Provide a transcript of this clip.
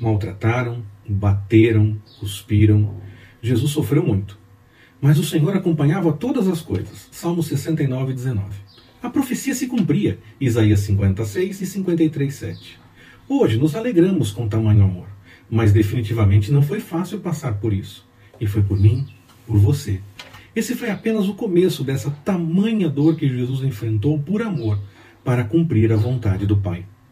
maltrataram, bateram, cuspiram. Jesus sofreu muito. Mas o Senhor acompanhava todas as coisas. Salmo 69, 19. A profecia se cumpria. Isaías 56 e 53, 7. Hoje nos alegramos com tamanho amor. Mas definitivamente não foi fácil passar por isso. E foi por mim, por você. Esse foi apenas o começo dessa tamanha dor que Jesus enfrentou por amor para cumprir a vontade do Pai.